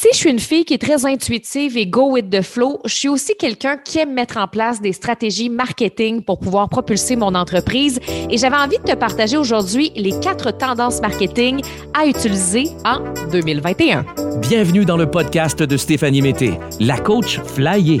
Si je suis une fille qui est très intuitive et go with the flow, je suis aussi quelqu'un qui aime mettre en place des stratégies marketing pour pouvoir propulser mon entreprise. Et j'avais envie de te partager aujourd'hui les quatre tendances marketing à utiliser en 2021. Bienvenue dans le podcast de Stéphanie Mété, la coach flyée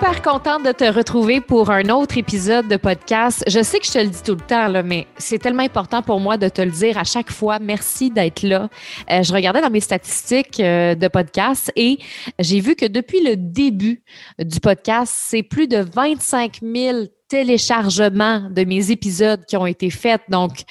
super contente de te retrouver pour un autre épisode de podcast. Je sais que je te le dis tout le temps, là, mais c'est tellement important pour moi de te le dire à chaque fois. Merci d'être là. Euh, je regardais dans mes statistiques euh, de podcast et j'ai vu que depuis le début du podcast, c'est plus de 25 000 téléchargements de mes épisodes qui ont été faits. Donc,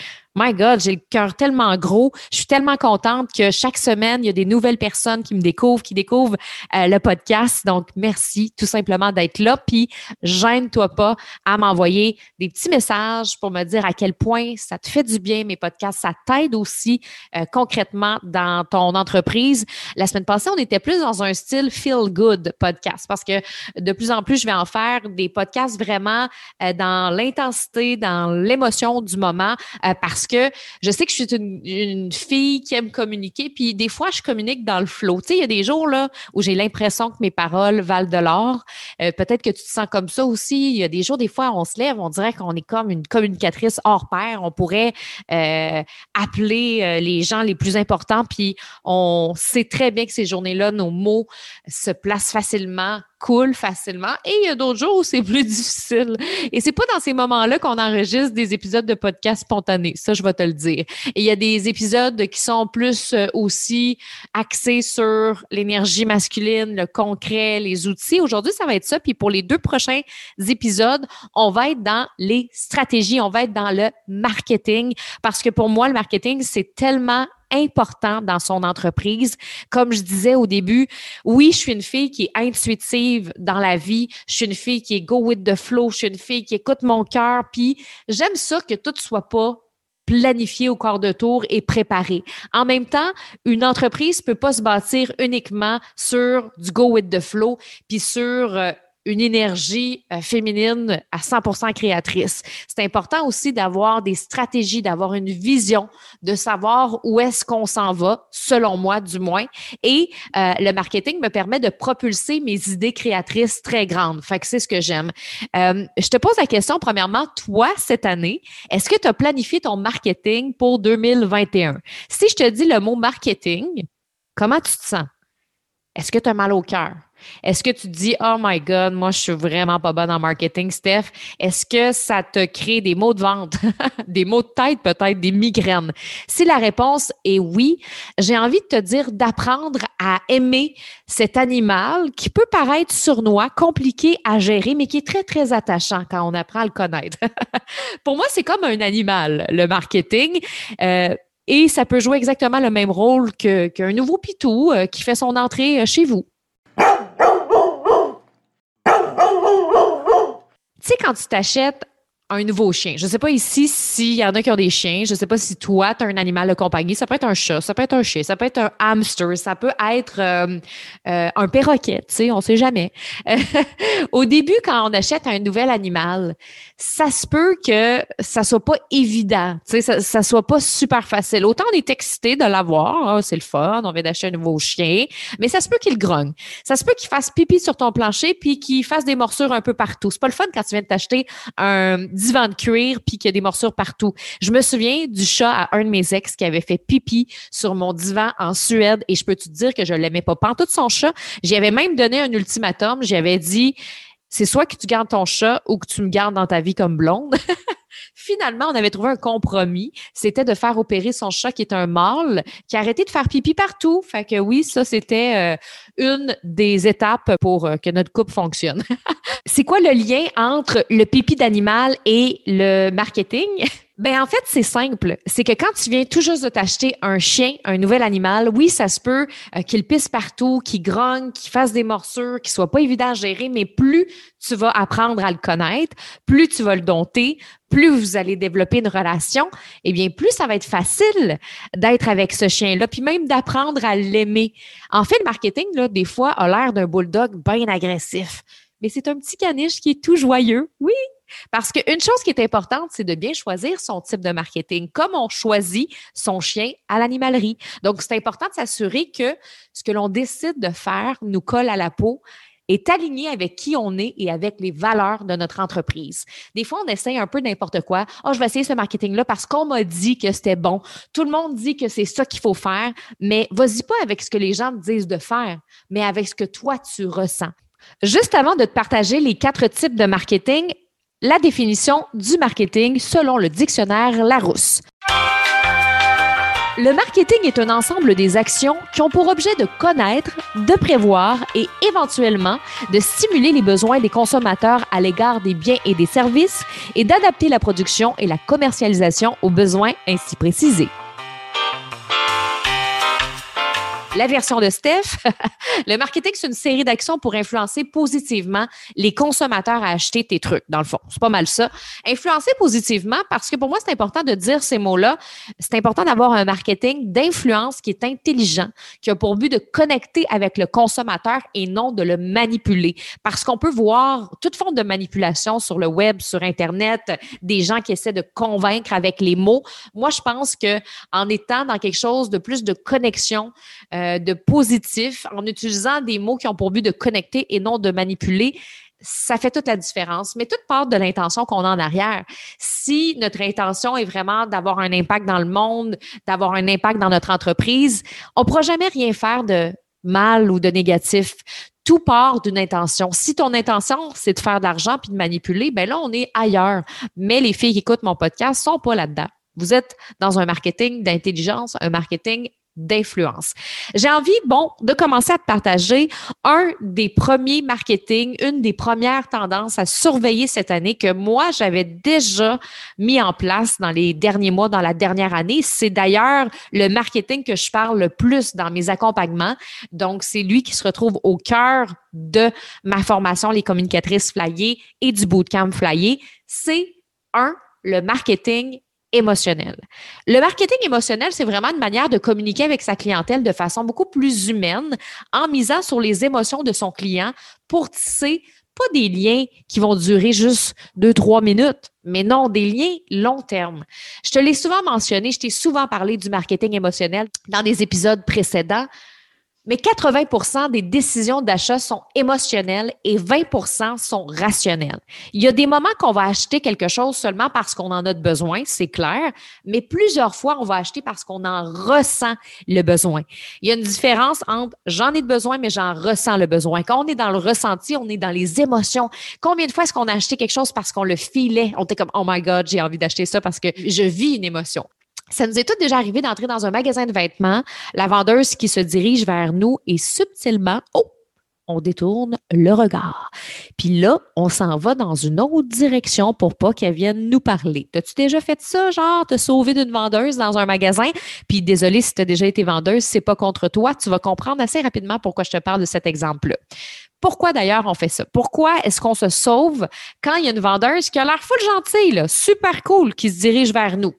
My God, j'ai le cœur tellement gros. Je suis tellement contente que chaque semaine, il y a des nouvelles personnes qui me découvrent, qui découvrent euh, le podcast. Donc, merci tout simplement d'être là. Puis, gêne-toi pas à m'envoyer des petits messages pour me dire à quel point ça te fait du bien, mes podcasts. Ça t'aide aussi euh, concrètement dans ton entreprise. La semaine passée, on était plus dans un style feel good podcast parce que de plus en plus, je vais en faire des podcasts vraiment euh, dans l'intensité, dans l'émotion du moment parce que je sais que je suis une, fille qui aime communiquer, puis des fois, je communique dans le flow. Tu sais, il y a des jours là où j'ai l'impression que mes paroles valent de l'or. Euh, peut-être que tu te sens comme ça aussi. Il y a des jours, des fois, on se lève, on dirait qu'on est comme une communicatrice hors pair. On pourrait euh, appeler euh, les gens les plus importants, puis on sait très bien que ces journées-là, nos mots se placent facilement cool facilement et il y a d'autres jours où c'est plus difficile. Et c'est pas dans ces moments-là qu'on enregistre des épisodes de podcast spontanés, ça je vais te le dire. Et il y a des épisodes qui sont plus euh, aussi axés sur l'énergie masculine, le concret, les outils. Aujourd'hui, ça va être ça puis pour les deux prochains épisodes, on va être dans les stratégies, on va être dans le marketing parce que pour moi le marketing c'est tellement important dans son entreprise. Comme je disais au début, oui, je suis une fille qui est intuitive dans la vie. Je suis une fille qui est go with the flow. Je suis une fille qui écoute mon cœur. Puis j'aime ça que tout soit pas planifié au corps de tour et préparé. En même temps, une entreprise peut pas se bâtir uniquement sur du go with the flow puis sur euh, une énergie euh, féminine à 100% créatrice. C'est important aussi d'avoir des stratégies, d'avoir une vision, de savoir où est-ce qu'on s'en va, selon moi du moins. Et euh, le marketing me permet de propulser mes idées créatrices très grandes. Fait que c'est ce que j'aime. Euh, je te pose la question, premièrement, toi, cette année, est-ce que tu as planifié ton marketing pour 2021? Si je te dis le mot marketing, comment tu te sens? Est-ce que tu as mal au cœur? Est-ce que tu te dis, oh my God, moi, je suis vraiment pas bonne en marketing, Steph? Est-ce que ça te crée des maux de vente, des maux de tête, peut-être des migraines? Si la réponse est oui, j'ai envie de te dire d'apprendre à aimer cet animal qui peut paraître sournois, compliqué à gérer, mais qui est très, très attachant quand on apprend à le connaître. Pour moi, c'est comme un animal, le marketing. Euh, et ça peut jouer exactement le même rôle qu'un nouveau pitou euh, qui fait son entrée euh, chez vous. Tu sais, quand tu t'achètes un nouveau chien. Je ne sais pas ici s'il y en a qui ont des chiens. Je ne sais pas si toi, tu as un animal de compagnie. Ça peut être un chat, ça peut être un chien, ça peut être un hamster, ça peut être euh, euh, un perroquet, tu sais, on ne sait jamais. Au début, quand on achète un nouvel animal, ça se peut que ça soit pas évident, tu sais, ça, ça soit pas super facile. Autant on est excité de l'avoir, hein, c'est le fun, on vient d'acheter un nouveau chien, mais ça se peut qu'il grogne. Ça se peut qu'il fasse pipi sur ton plancher puis qu'il fasse des morsures un peu partout. C'est pas le fun quand tu viens de t'acheter un divan de cuir puis qu'il y a des morsures partout. Je me souviens du chat à un de mes ex qui avait fait pipi sur mon divan en Suède et je peux te dire que je l'aimais pas. Pas tout son chat. J'y avais même donné un ultimatum. J'y avais dit, c'est soit que tu gardes ton chat ou que tu me gardes dans ta vie comme blonde. Finalement, on avait trouvé un compromis. C'était de faire opérer son chat qui est un mâle qui a arrêté de faire pipi partout. Fait que oui, ça, c'était euh, une des étapes pour euh, que notre couple fonctionne. C'est quoi le lien entre le pipi d'animal et le marketing? Ben en fait, c'est simple. C'est que quand tu viens tout juste de t'acheter un chien, un nouvel animal, oui, ça se peut euh, qu'il pisse partout, qu'il grogne, qu'il fasse des morsures, qu'il soit pas évident à gérer, mais plus tu vas apprendre à le connaître, plus tu vas le dompter, plus vous allez développer une relation, eh bien, plus ça va être facile d'être avec ce chien-là, puis même d'apprendre à l'aimer. En fait, le marketing, là, des fois, a l'air d'un bulldog bien agressif. Mais c'est un petit caniche qui est tout joyeux. Oui, parce qu'une chose qui est importante, c'est de bien choisir son type de marketing, comme on choisit son chien à l'animalerie. Donc, c'est important de s'assurer que ce que l'on décide de faire nous colle à la peau est aligné avec qui on est et avec les valeurs de notre entreprise. Des fois, on essaie un peu n'importe quoi. Oh, je vais essayer ce marketing-là parce qu'on m'a dit que c'était bon. Tout le monde dit que c'est ça qu'il faut faire, mais vas-y pas avec ce que les gens disent de faire, mais avec ce que toi, tu ressens. Juste avant de te partager les quatre types de marketing, la définition du marketing selon le dictionnaire Larousse. Le marketing est un ensemble des actions qui ont pour objet de connaître, de prévoir et éventuellement de stimuler les besoins des consommateurs à l'égard des biens et des services et d'adapter la production et la commercialisation aux besoins ainsi précisés. La version de Steph, le marketing, c'est une série d'actions pour influencer positivement les consommateurs à acheter tes trucs, dans le fond. C'est pas mal ça. Influencer positivement, parce que pour moi, c'est important de dire ces mots-là. C'est important d'avoir un marketing d'influence qui est intelligent, qui a pour but de connecter avec le consommateur et non de le manipuler. Parce qu'on peut voir toute forme de manipulation sur le web, sur Internet, des gens qui essaient de convaincre avec les mots. Moi, je pense que en étant dans quelque chose de plus de connexion, euh, de positif, en utilisant des mots qui ont pour but de connecter et non de manipuler, ça fait toute la différence. Mais toute part de l'intention qu'on a en arrière. Si notre intention est vraiment d'avoir un impact dans le monde, d'avoir un impact dans notre entreprise, on ne pourra jamais rien faire de mal ou de négatif. Tout part d'une intention. Si ton intention, c'est de faire de l'argent puis de manipuler, ben là, on est ailleurs. Mais les filles qui écoutent mon podcast sont pas là-dedans. Vous êtes dans un marketing d'intelligence, un marketing d'influence. J'ai envie, bon, de commencer à te partager un des premiers marketing, une des premières tendances à surveiller cette année que moi, j'avais déjà mis en place dans les derniers mois, dans la dernière année. C'est d'ailleurs le marketing que je parle le plus dans mes accompagnements. Donc, c'est lui qui se retrouve au cœur de ma formation, les communicatrices flyées et du bootcamp flyé. C'est un, le marketing émotionnel. Le marketing émotionnel, c'est vraiment une manière de communiquer avec sa clientèle de façon beaucoup plus humaine en misant sur les émotions de son client pour tisser pas des liens qui vont durer juste deux, trois minutes, mais non, des liens long terme. Je te l'ai souvent mentionné, je t'ai souvent parlé du marketing émotionnel dans des épisodes précédents. Mais 80% des décisions d'achat sont émotionnelles et 20% sont rationnelles. Il y a des moments qu'on va acheter quelque chose seulement parce qu'on en a besoin, c'est clair, mais plusieurs fois, on va acheter parce qu'on en ressent le besoin. Il y a une différence entre j'en ai besoin, mais j'en ressens le besoin. Quand on est dans le ressenti, on est dans les émotions. Combien de fois est-ce qu'on a acheté quelque chose parce qu'on le filait? On était comme, oh my God, j'ai envie d'acheter ça parce que je vis une émotion. Ça nous est tout déjà arrivé d'entrer dans un magasin de vêtements, la vendeuse qui se dirige vers nous et subtilement, oh, on détourne le regard. Puis là, on s'en va dans une autre direction pour pas qu'elle vienne nous parler. T'as-tu déjà fait ça, genre, te sauver d'une vendeuse dans un magasin? Puis désolé si tu as déjà été vendeuse, c'est pas contre toi. Tu vas comprendre assez rapidement pourquoi je te parle de cet exemple-là. Pourquoi d'ailleurs on fait ça? Pourquoi est-ce qu'on se sauve quand il y a une vendeuse qui a l'air full gentille, super cool, qui se dirige vers nous?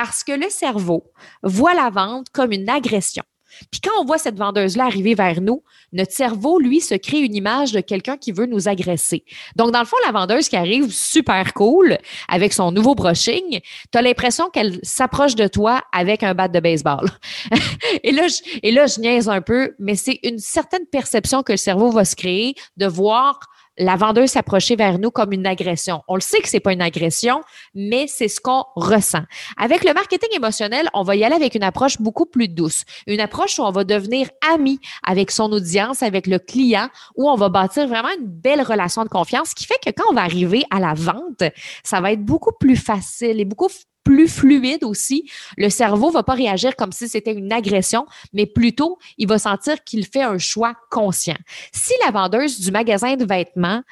Parce que le cerveau voit la vente comme une agression. Puis quand on voit cette vendeuse-là arriver vers nous, notre cerveau, lui, se crée une image de quelqu'un qui veut nous agresser. Donc, dans le fond, la vendeuse qui arrive super cool avec son nouveau brushing, tu as l'impression qu'elle s'approche de toi avec un bat de baseball. et, là, je, et là, je niaise un peu, mais c'est une certaine perception que le cerveau va se créer de voir la vendeuse s'approcher vers nous comme une agression. On le sait que c'est pas une agression, mais c'est ce qu'on ressent. Avec le marketing émotionnel, on va y aller avec une approche beaucoup plus douce, une approche où on va devenir ami avec son audience, avec le client, où on va bâtir vraiment une belle relation de confiance, ce qui fait que quand on va arriver à la vente, ça va être beaucoup plus facile et beaucoup plus fluide aussi. Le cerveau va pas réagir comme si c'était une agression, mais plutôt, il va sentir qu'il fait un choix conscient. Si la vendeuse du magasin de vêtements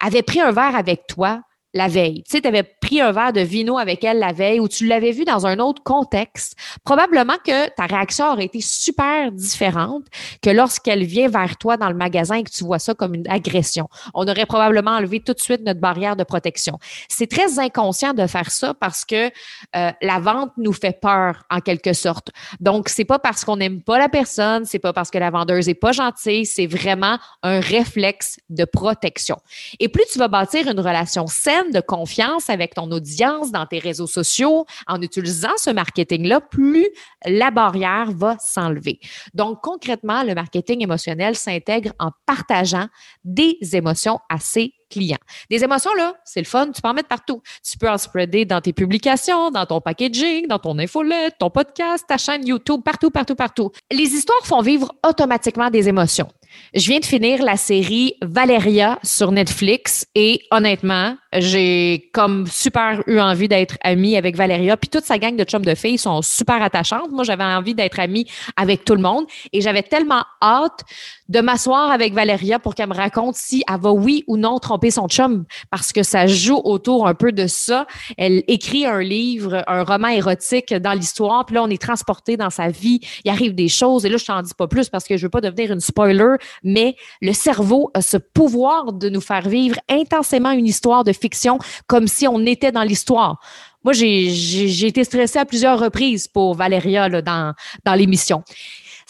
avait pris un verre avec toi, la veille. Tu sais, tu avais pris un verre de vino avec elle la veille ou tu l'avais vu dans un autre contexte, probablement que ta réaction aurait été super différente que lorsqu'elle vient vers toi dans le magasin et que tu vois ça comme une agression. On aurait probablement enlevé tout de suite notre barrière de protection. C'est très inconscient de faire ça parce que euh, la vente nous fait peur en quelque sorte. Donc, c'est pas parce qu'on n'aime pas la personne, c'est pas parce que la vendeuse est pas gentille, c'est vraiment un réflexe de protection. Et plus tu vas bâtir une relation saine, de confiance avec ton audience dans tes réseaux sociaux, en utilisant ce marketing-là, plus la barrière va s'enlever. Donc, concrètement, le marketing émotionnel s'intègre en partageant des émotions à ses clients. Des émotions, là, c'est le fun, tu peux en mettre partout. Tu peux en spreader dans tes publications, dans ton packaging, dans ton infolette, ton podcast, ta chaîne YouTube, partout, partout, partout. Les histoires font vivre automatiquement des émotions. Je viens de finir la série Valeria sur Netflix et honnêtement, j'ai comme super eu envie d'être amie avec Valeria. Puis toute sa gang de chums de filles sont super attachantes. Moi, j'avais envie d'être amie avec tout le monde et j'avais tellement hâte de m'asseoir avec Valeria pour qu'elle me raconte si elle va oui ou non tromper son chum parce que ça joue autour un peu de ça. Elle écrit un livre, un roman érotique dans l'histoire, puis là on est transporté dans sa vie, il arrive des choses et là je t'en dis pas plus parce que je veux pas devenir une spoiler, mais le cerveau a ce pouvoir de nous faire vivre intensément une histoire de fiction comme si on était dans l'histoire. Moi, j'ai été stressée à plusieurs reprises pour Valéria là, dans, dans l'émission.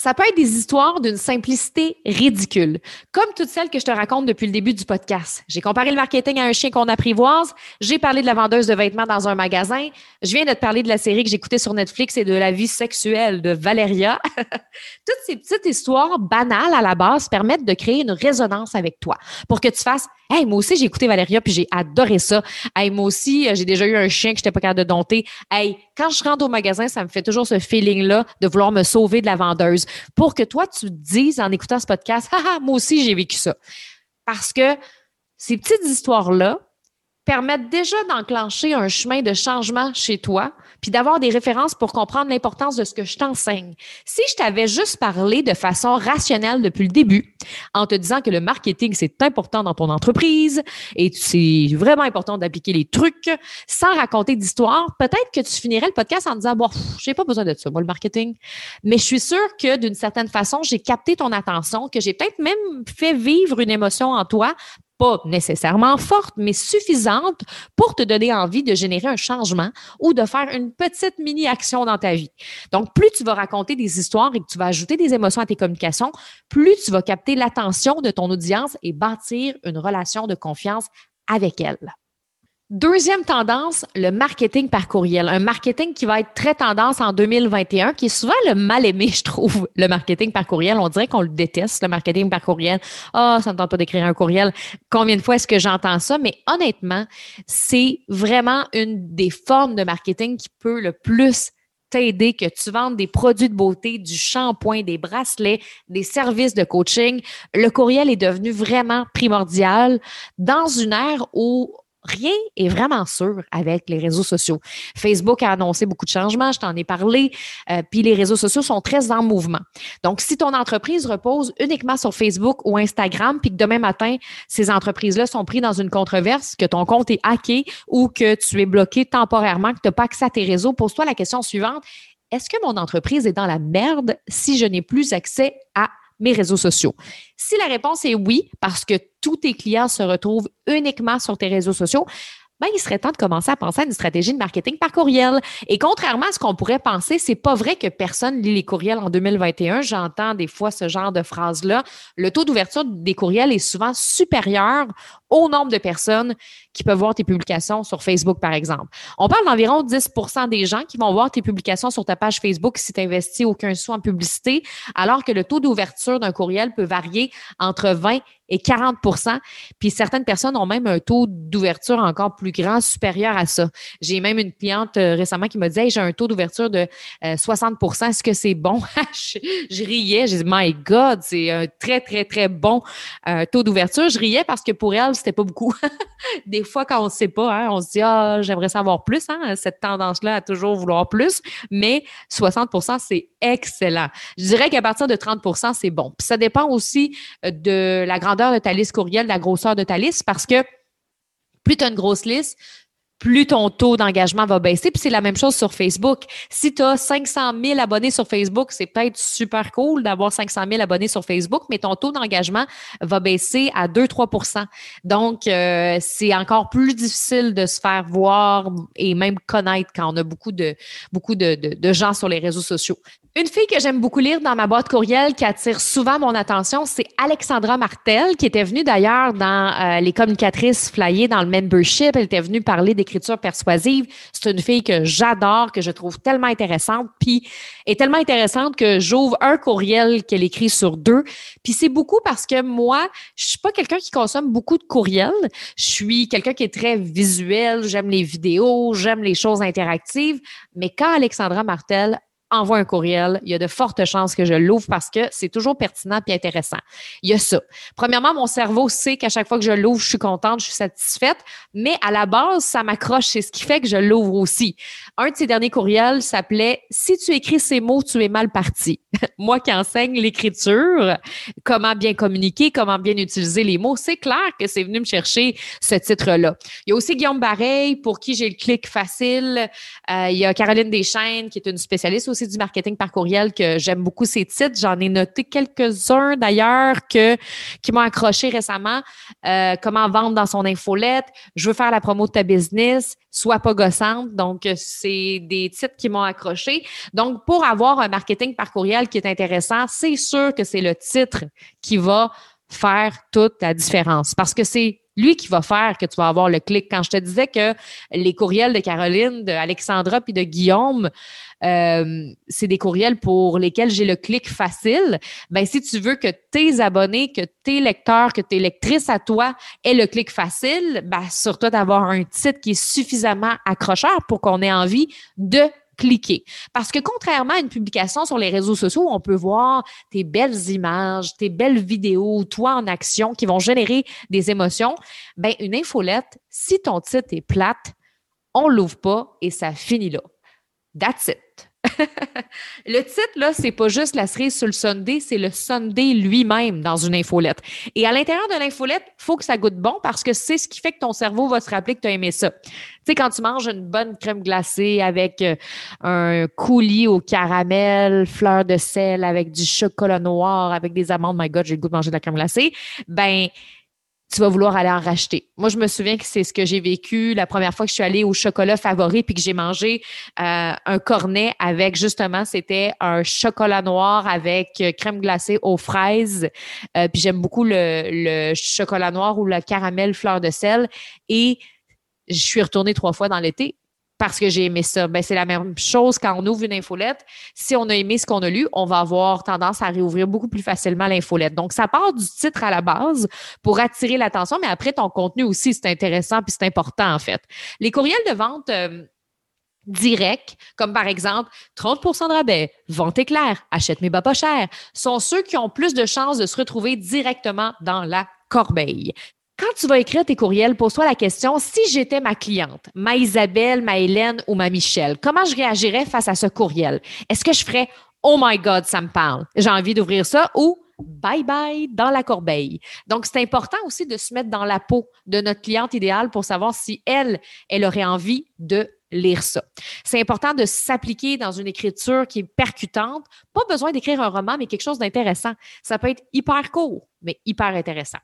Ça peut être des histoires d'une simplicité ridicule, comme toutes celles que je te raconte depuis le début du podcast. J'ai comparé le marketing à un chien qu'on apprivoise, j'ai parlé de la vendeuse de vêtements dans un magasin, je viens de te parler de la série que j'écoutais sur Netflix et de la vie sexuelle de Valeria. Toutes ces petites histoires banales à la base permettent de créer une résonance avec toi pour que tu fasses Hey, moi aussi, j'ai écouté Valéria puis j'ai adoré ça. Hey, moi aussi, j'ai déjà eu un chien que je n'étais pas capable de dompter. Hey, quand je rentre au magasin, ça me fait toujours ce feeling-là de vouloir me sauver de la vendeuse pour que toi, tu te dises en écoutant ce podcast, ah, moi aussi, j'ai vécu ça. Parce que ces petites histoires-là permettent déjà d'enclencher un chemin de changement chez toi puis d'avoir des références pour comprendre l'importance de ce que je t'enseigne. Si je t'avais juste parlé de façon rationnelle depuis le début, en te disant que le marketing, c'est important dans ton entreprise et c'est vraiment important d'appliquer les trucs sans raconter d'histoire, peut-être que tu finirais le podcast en disant, bon, j'ai pas besoin de ça, moi, le marketing. Mais je suis sûre que d'une certaine façon, j'ai capté ton attention, que j'ai peut-être même fait vivre une émotion en toi pas nécessairement forte, mais suffisante pour te donner envie de générer un changement ou de faire une petite mini-action dans ta vie. Donc, plus tu vas raconter des histoires et que tu vas ajouter des émotions à tes communications, plus tu vas capter l'attention de ton audience et bâtir une relation de confiance avec elle. Deuxième tendance, le marketing par courriel. Un marketing qui va être très tendance en 2021, qui est souvent le mal aimé, je trouve, le marketing par courriel. On dirait qu'on le déteste, le marketing par courriel. Ah, ça ne tente pas d'écrire un courriel. Combien de fois est-ce que j'entends ça? Mais honnêtement, c'est vraiment une des formes de marketing qui peut le plus t'aider, que tu vendes des produits de beauté, du shampoing, des bracelets, des services de coaching. Le courriel est devenu vraiment primordial dans une ère où rien est vraiment sûr avec les réseaux sociaux. Facebook a annoncé beaucoup de changements, je t'en ai parlé, euh, puis les réseaux sociaux sont très en mouvement. Donc, si ton entreprise repose uniquement sur Facebook ou Instagram, puis que demain matin, ces entreprises-là sont prises dans une controverse, que ton compte est hacké ou que tu es bloqué temporairement, que tu n'as pas accès à tes réseaux, pose-toi la question suivante. Est-ce que mon entreprise est dans la merde si je n'ai plus accès à mes réseaux sociaux? Si la réponse est oui, parce que tous tes clients se retrouvent uniquement sur tes réseaux sociaux, ben, il serait temps de commencer à penser à une stratégie de marketing par courriel. Et contrairement à ce qu'on pourrait penser, c'est pas vrai que personne lit les courriels en 2021. J'entends des fois ce genre de phrase-là. Le taux d'ouverture des courriels est souvent supérieur au nombre de personnes qui peuvent voir tes publications sur Facebook, par exemple. On parle d'environ 10% des gens qui vont voir tes publications sur ta page Facebook si tu n'investis aucun sou en publicité, alors que le taux d'ouverture d'un courriel peut varier entre 20 et 40% Puis certaines personnes ont même un taux d'ouverture encore plus grand, supérieur à ça. J'ai même une cliente euh, récemment qui me disait j'ai un taux d'ouverture de 60% euh, Est-ce que c'est bon? je, riais. J'ai dit My God, c'est un très, très, très bon euh, taux d'ouverture. Je riais parce que pour elle, c'était pas beaucoup. Des fois, quand on ne sait pas, hein, on se dit Ah, j'aimerais savoir plus, hein, cette tendance-là à toujours vouloir plus. Mais 60% c'est excellent. Je dirais qu'à partir de 30% c'est bon. Puis ça dépend aussi de la de ta liste courriel, la grosseur de ta liste, parce que plus tu as une grosse liste, plus ton taux d'engagement va baisser. Puis c'est la même chose sur Facebook. Si tu as 500 000 abonnés sur Facebook, c'est peut-être super cool d'avoir 500 000 abonnés sur Facebook, mais ton taux d'engagement va baisser à 2-3% Donc, euh, c'est encore plus difficile de se faire voir et même connaître quand on a beaucoup de, beaucoup de, de gens sur les réseaux sociaux. Une fille que j'aime beaucoup lire dans ma boîte courriel qui attire souvent mon attention, c'est Alexandra Martel, qui était venue d'ailleurs dans euh, les communicatrices flyées dans le membership. Elle était venue parler d'écriture persuasive. C'est une fille que j'adore, que je trouve tellement intéressante, puis est tellement intéressante que j'ouvre un courriel qu'elle écrit sur deux. Puis c'est beaucoup parce que moi, je suis pas quelqu'un qui consomme beaucoup de courriels. Je suis quelqu'un qui est très visuel. J'aime les vidéos, j'aime les choses interactives. Mais quand Alexandra Martel envoie un courriel, il y a de fortes chances que je l'ouvre parce que c'est toujours pertinent et intéressant. Il y a ça. Premièrement, mon cerveau sait qu'à chaque fois que je l'ouvre, je suis contente, je suis satisfaite, mais à la base, ça m'accroche. C'est ce qui fait que je l'ouvre aussi. Un de ces derniers courriels s'appelait Si tu écris ces mots, tu es mal parti. Moi qui enseigne l'écriture, comment bien communiquer, comment bien utiliser les mots, c'est clair que c'est venu me chercher ce titre-là. Il y a aussi Guillaume Bareil, pour qui j'ai le clic facile. Euh, il y a Caroline Deschaines, qui est une spécialiste aussi du marketing par courriel, que j'aime beaucoup ses titres. J'en ai noté quelques-uns d'ailleurs qui m'ont accroché récemment. Euh, comment vendre dans son infolette. Je veux faire la promo de ta business. Sois pas gossante. Donc, c'est des titres qui m'ont accroché. Donc, pour avoir un marketing par courriel qui est intéressant, c'est sûr que c'est le titre qui va faire toute la différence parce que c'est lui qui va faire que tu vas avoir le clic. Quand je te disais que les courriels de Caroline, d'Alexandra puis de Guillaume, euh, c'est des courriels pour lesquels j'ai le clic facile. Ben, si tu veux que tes abonnés, que tes lecteurs, que tes lectrices à toi aient le clic facile, ben, sur toi d'avoir un titre qui est suffisamment accrocheur pour qu'on ait envie de cliquer. Parce que contrairement à une publication sur les réseaux sociaux on peut voir tes belles images, tes belles vidéos, toi en action qui vont générer des émotions, ben une infolette, si ton titre est plate, on l'ouvre pas et ça finit là. That's it. le titre, là, c'est pas juste la cerise sur le Sunday, c'est le Sunday lui-même dans une infolette. Et à l'intérieur de l'infolette, il faut que ça goûte bon parce que c'est ce qui fait que ton cerveau va se rappeler que tu as aimé ça. Tu sais, quand tu manges une bonne crème glacée avec euh, un coulis au caramel, fleur de sel, avec du chocolat noir, avec des amandes, my God, j'ai le goût de manger de la crème glacée, ben, tu vas vouloir aller en racheter. Moi, je me souviens que c'est ce que j'ai vécu la première fois que je suis allée au chocolat favori puis que j'ai mangé euh, un cornet avec justement, c'était un chocolat noir avec euh, crème glacée aux fraises. Euh, puis j'aime beaucoup le, le chocolat noir ou le caramel fleur de sel. Et je suis retournée trois fois dans l'été parce que j'ai aimé ça. Ben, c'est la même chose quand on ouvre une infolette. Si on a aimé ce qu'on a lu, on va avoir tendance à réouvrir beaucoup plus facilement l'infolette. Donc, ça part du titre à la base pour attirer l'attention, mais après, ton contenu aussi, c'est intéressant puis c'est important, en fait. Les courriels de vente, euh, direct, comme par exemple 30% de rabais, vente éclair, achète mes bas pas cher, sont ceux qui ont plus de chances de se retrouver directement dans la corbeille. Quand tu vas écrire tes courriels, pose-toi la question, si j'étais ma cliente, ma Isabelle, ma Hélène ou ma Michelle, comment je réagirais face à ce courriel? Est-ce que je ferais Oh my God, ça me parle, j'ai envie d'ouvrir ça ou bye bye dans la corbeille. Donc, c'est important aussi de se mettre dans la peau de notre cliente idéale pour savoir si elle, elle aurait envie de lire ça. C'est important de s'appliquer dans une écriture qui est percutante. Pas besoin d'écrire un roman, mais quelque chose d'intéressant. Ça peut être hyper court, mais hyper intéressant.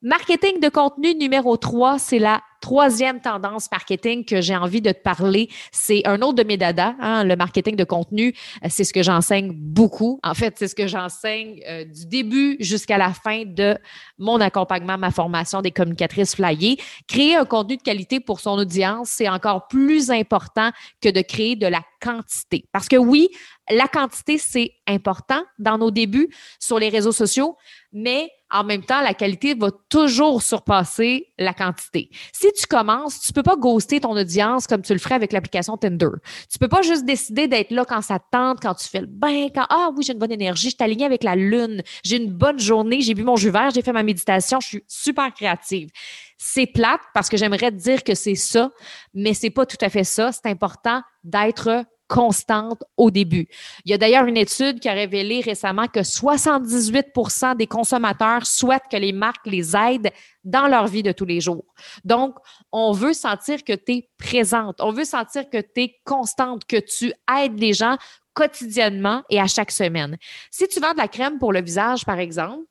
Marketing de contenu numéro 3, c'est la troisième tendance marketing que j'ai envie de te parler. C'est un autre de mes dadas, hein, le marketing de contenu. Euh, c'est ce que j'enseigne beaucoup. En fait, c'est ce que j'enseigne euh, du début jusqu'à la fin de mon accompagnement, ma formation des communicatrices flyées. Créer un contenu de qualité pour son audience, c'est encore plus important que de créer de la quantité. Parce que oui, la quantité, c'est important dans nos débuts sur les réseaux sociaux, mais en même temps, la qualité va toujours surpasser la quantité. Si tu commences, tu peux pas ghoster ton audience comme tu le ferais avec l'application Tinder. Tu peux pas juste décider d'être là quand ça te tente, quand tu fais le bain, quand ah oui, j'ai une bonne énergie, je suis alignée avec la lune, j'ai une bonne journée, j'ai bu mon jus vert, j'ai fait ma méditation, je suis super créative. C'est plate parce que j'aimerais te dire que c'est ça, mais c'est pas tout à fait ça. C'est important d'être constante au début. Il y a d'ailleurs une étude qui a révélé récemment que 78% des consommateurs souhaitent que les marques les aident dans leur vie de tous les jours. Donc, on veut sentir que tu es présente, on veut sentir que tu es constante, que tu aides les gens quotidiennement et à chaque semaine. Si tu vends de la crème pour le visage, par exemple,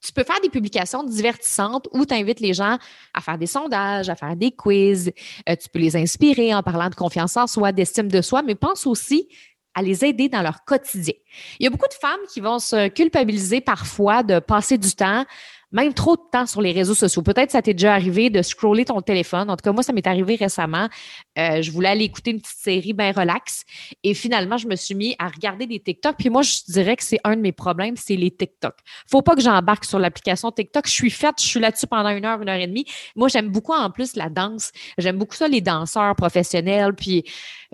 tu peux faire des publications divertissantes où tu invites les gens à faire des sondages, à faire des quiz. Euh, tu peux les inspirer en parlant de confiance en soi, d'estime de soi, mais pense aussi à les aider dans leur quotidien. Il y a beaucoup de femmes qui vont se culpabiliser parfois de passer du temps même trop de temps sur les réseaux sociaux. Peut-être ça t'est déjà arrivé de scroller ton téléphone. En tout cas, moi, ça m'est arrivé récemment. Euh, je voulais aller écouter une petite série bien relax. Et finalement, je me suis mis à regarder des TikTok. Puis moi, je dirais que c'est un de mes problèmes, c'est les TikTok. Faut pas que j'embarque sur l'application TikTok. Je suis faite, je suis là-dessus pendant une heure, une heure et demie. Moi, j'aime beaucoup en plus la danse. J'aime beaucoup ça, les danseurs professionnels. Puis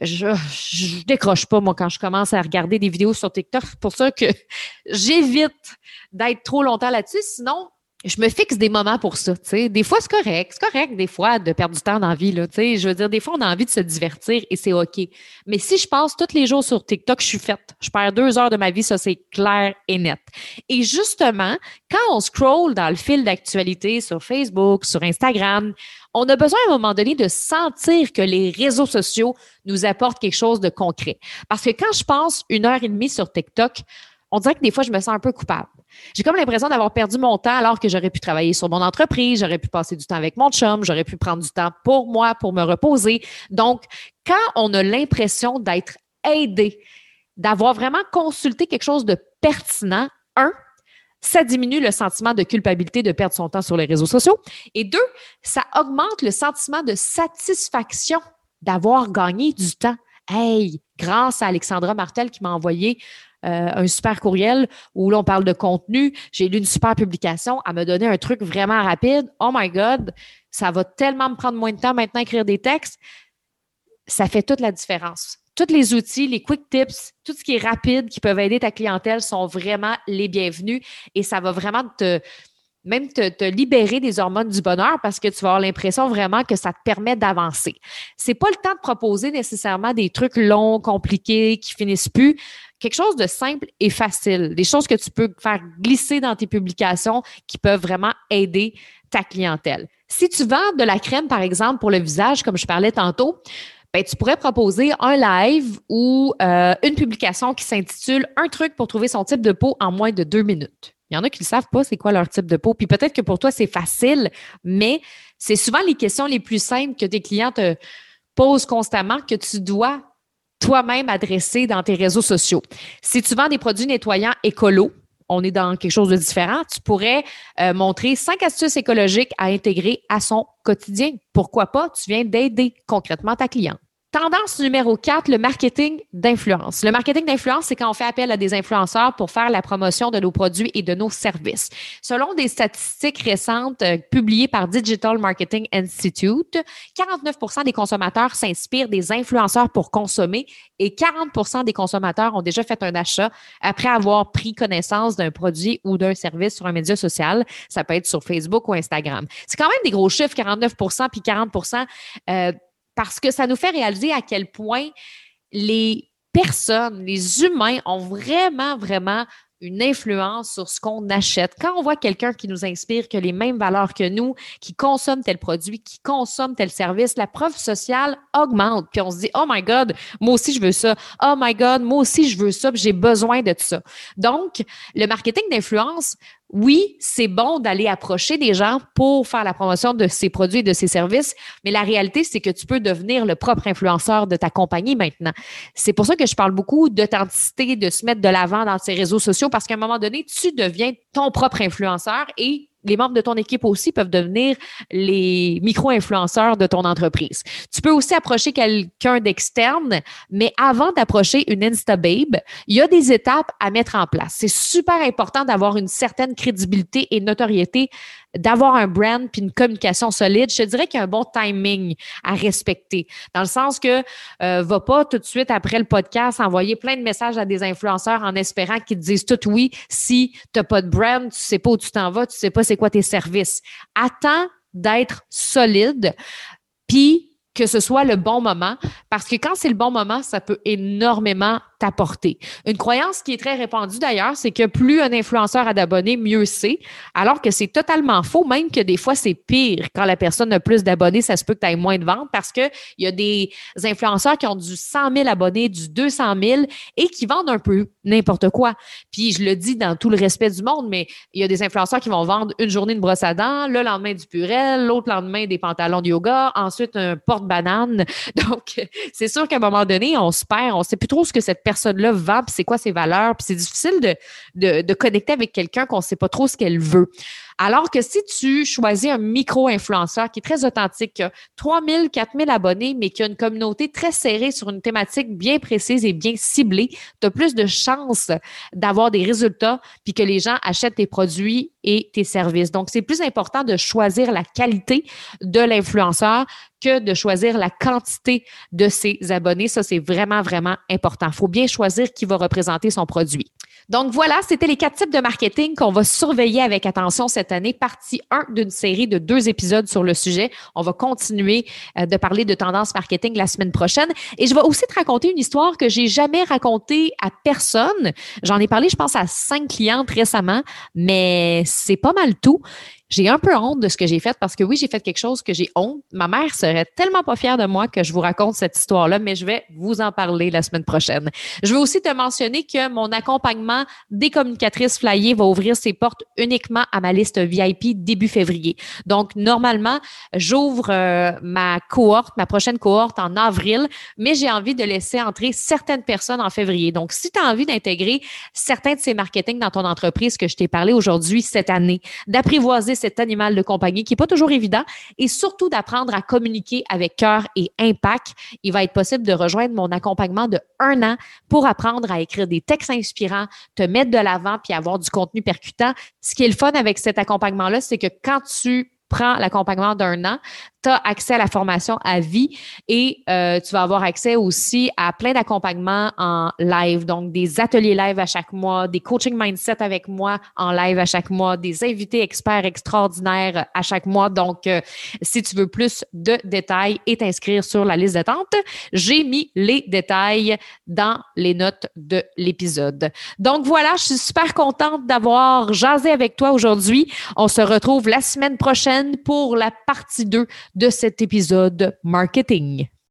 je, je décroche pas, moi, quand je commence à regarder des vidéos sur TikTok. C'est pour ça que j'évite d'être trop longtemps là-dessus. Sinon, je me fixe des moments pour ça. Des fois, c'est correct. C'est correct, des fois, de perdre du temps dans la vie. Là, je veux dire, des fois, on a envie de se divertir et c'est OK. Mais si je passe tous les jours sur TikTok, je suis faite. Je perds deux heures de ma vie, ça, c'est clair et net. Et justement, quand on scroll dans le fil d'actualité sur Facebook, sur Instagram, on a besoin à un moment donné de sentir que les réseaux sociaux nous apportent quelque chose de concret. Parce que quand je passe une heure et demie sur TikTok, on dirait que des fois, je me sens un peu coupable. J'ai comme l'impression d'avoir perdu mon temps alors que j'aurais pu travailler sur mon entreprise, j'aurais pu passer du temps avec mon chum, j'aurais pu prendre du temps pour moi, pour me reposer. Donc, quand on a l'impression d'être aidé, d'avoir vraiment consulté quelque chose de pertinent, un, ça diminue le sentiment de culpabilité de perdre son temps sur les réseaux sociaux. Et deux, ça augmente le sentiment de satisfaction d'avoir gagné du temps. Hey, grâce à Alexandra Martel qui m'a envoyé euh, un super courriel où l'on parle de contenu. J'ai lu une super publication. à me donner un truc vraiment rapide. Oh my God, ça va tellement me prendre moins de temps maintenant écrire des textes. Ça fait toute la différence. Tous les outils, les quick tips, tout ce qui est rapide, qui peuvent aider ta clientèle sont vraiment les bienvenus et ça va vraiment te, même te, libérer des hormones du bonheur parce que tu vas avoir l'impression vraiment que ça te permet d'avancer. C'est pas le temps de proposer nécessairement des trucs longs, compliqués, qui finissent plus quelque chose de simple et facile, des choses que tu peux faire glisser dans tes publications qui peuvent vraiment aider ta clientèle. Si tu vends de la crème, par exemple, pour le visage, comme je parlais tantôt, ben, tu pourrais proposer un live ou euh, une publication qui s'intitule Un truc pour trouver son type de peau en moins de deux minutes. Il y en a qui ne savent pas c'est quoi leur type de peau. Puis peut-être que pour toi, c'est facile, mais c'est souvent les questions les plus simples que tes clients te posent constamment que tu dois toi-même adresser dans tes réseaux sociaux. Si tu vends des produits nettoyants écolos, on est dans quelque chose de différent, tu pourrais euh, montrer cinq astuces écologiques à intégrer à son quotidien. Pourquoi pas? Tu viens d'aider concrètement ta cliente. Tendance numéro 4, le marketing d'influence. Le marketing d'influence, c'est quand on fait appel à des influenceurs pour faire la promotion de nos produits et de nos services. Selon des statistiques récentes euh, publiées par Digital Marketing Institute, 49% des consommateurs s'inspirent des influenceurs pour consommer et 40% des consommateurs ont déjà fait un achat après avoir pris connaissance d'un produit ou d'un service sur un média social. Ça peut être sur Facebook ou Instagram. C'est quand même des gros chiffres, 49% puis 40 euh, parce que ça nous fait réaliser à quel point les personnes, les humains ont vraiment, vraiment une influence sur ce qu'on achète. Quand on voit quelqu'un qui nous inspire, qui a les mêmes valeurs que nous, qui consomme tel produit, qui consomme tel service, la preuve sociale augmente. Puis on se dit, oh my God, moi aussi je veux ça. Oh my God, moi aussi je veux ça, j'ai besoin de ça. Donc, le marketing d'influence oui, c'est bon d'aller approcher des gens pour faire la promotion de ces produits et de ces services, mais la réalité, c'est que tu peux devenir le propre influenceur de ta compagnie maintenant. C'est pour ça que je parle beaucoup d'authenticité, de se mettre de l'avant dans ces réseaux sociaux, parce qu'à un moment donné, tu deviens ton propre influenceur et les membres de ton équipe aussi peuvent devenir les micro-influenceurs de ton entreprise. Tu peux aussi approcher quelqu'un d'externe, mais avant d'approcher une Instababe, il y a des étapes à mettre en place. C'est super important d'avoir une certaine crédibilité et notoriété d'avoir un brand puis une communication solide, je dirais qu'il y a un bon timing à respecter. Dans le sens que euh, va pas tout de suite après le podcast envoyer plein de messages à des influenceurs en espérant qu'ils te disent tout oui si tu n'as pas de brand, tu sais pas où tu t'en vas, tu sais pas c'est quoi tes services. Attends d'être solide. Puis que ce soit le bon moment, parce que quand c'est le bon moment, ça peut énormément t'apporter. Une croyance qui est très répandue d'ailleurs, c'est que plus un influenceur a d'abonnés, mieux c'est, alors que c'est totalement faux, même que des fois c'est pire. Quand la personne a plus d'abonnés, ça se peut que tu aies moins de ventes parce qu'il y a des influenceurs qui ont du 100 000 abonnés, du 200 000 et qui vendent un peu n'importe quoi. Puis je le dis dans tout le respect du monde, mais il y a des influenceurs qui vont vendre une journée de brosse à dents, le lendemain du purel, l'autre lendemain des pantalons de yoga, ensuite un porte-banane. Donc, c'est sûr qu'à un moment donné, on se perd, on sait plus trop ce que cette personne-là vend, puis c'est quoi ses valeurs, puis c'est difficile de, de, de, connecter avec quelqu'un qu'on ne sait pas trop ce qu'elle veut. Alors que si tu choisis un micro-influenceur qui est très authentique, qui a 3000, 4000 abonnés, mais qui a une communauté très serrée sur une thématique bien précise et bien ciblée, tu as plus de chances d'avoir des résultats puis que les gens achètent tes produits et tes services. Donc, c'est plus important de choisir la qualité de l'influenceur que de choisir la quantité de ses abonnés. Ça, c'est vraiment, vraiment important. Il faut bien choisir qui va représenter son produit. Donc voilà, c'était les quatre types de marketing qu'on va surveiller avec attention cette année, partie 1 d'une série de deux épisodes sur le sujet. On va continuer euh, de parler de tendance marketing la semaine prochaine. Et je vais aussi te raconter une histoire que j'ai jamais racontée à personne. J'en ai parlé, je pense, à cinq clientes récemment, mais c'est pas mal tout. J'ai un peu honte de ce que j'ai fait parce que oui, j'ai fait quelque chose que j'ai honte. Ma mère serait tellement pas fière de moi que je vous raconte cette histoire-là, mais je vais vous en parler la semaine prochaine. Je veux aussi te mentionner que mon accompagnement des communicatrices flyées va ouvrir ses portes uniquement à ma liste VIP début février. Donc, normalement, j'ouvre euh, ma cohorte, ma prochaine cohorte en avril, mais j'ai envie de laisser entrer certaines personnes en février. Donc, si tu as envie d'intégrer certains de ces marketing dans ton entreprise que je t'ai parlé aujourd'hui cette année, d'apprivoiser cet animal de compagnie qui n'est pas toujours évident et surtout d'apprendre à communiquer avec cœur et impact. Il va être possible de rejoindre mon accompagnement de un an pour apprendre à écrire des textes inspirants, te mettre de l'avant puis avoir du contenu percutant. Ce qui est le fun avec cet accompagnement-là, c'est que quand tu prends l'accompagnement d'un an, tu as accès à la formation à vie et euh, tu vas avoir accès aussi à plein d'accompagnements en live, donc des ateliers live à chaque mois, des coaching mindset avec moi en live à chaque mois, des invités experts extraordinaires à chaque mois. Donc, euh, si tu veux plus de détails et t'inscrire sur la liste d'attente, j'ai mis les détails dans les notes de l'épisode. Donc voilà, je suis super contente d'avoir jasé avec toi aujourd'hui. On se retrouve la semaine pour la partie 2 de cet épisode marketing.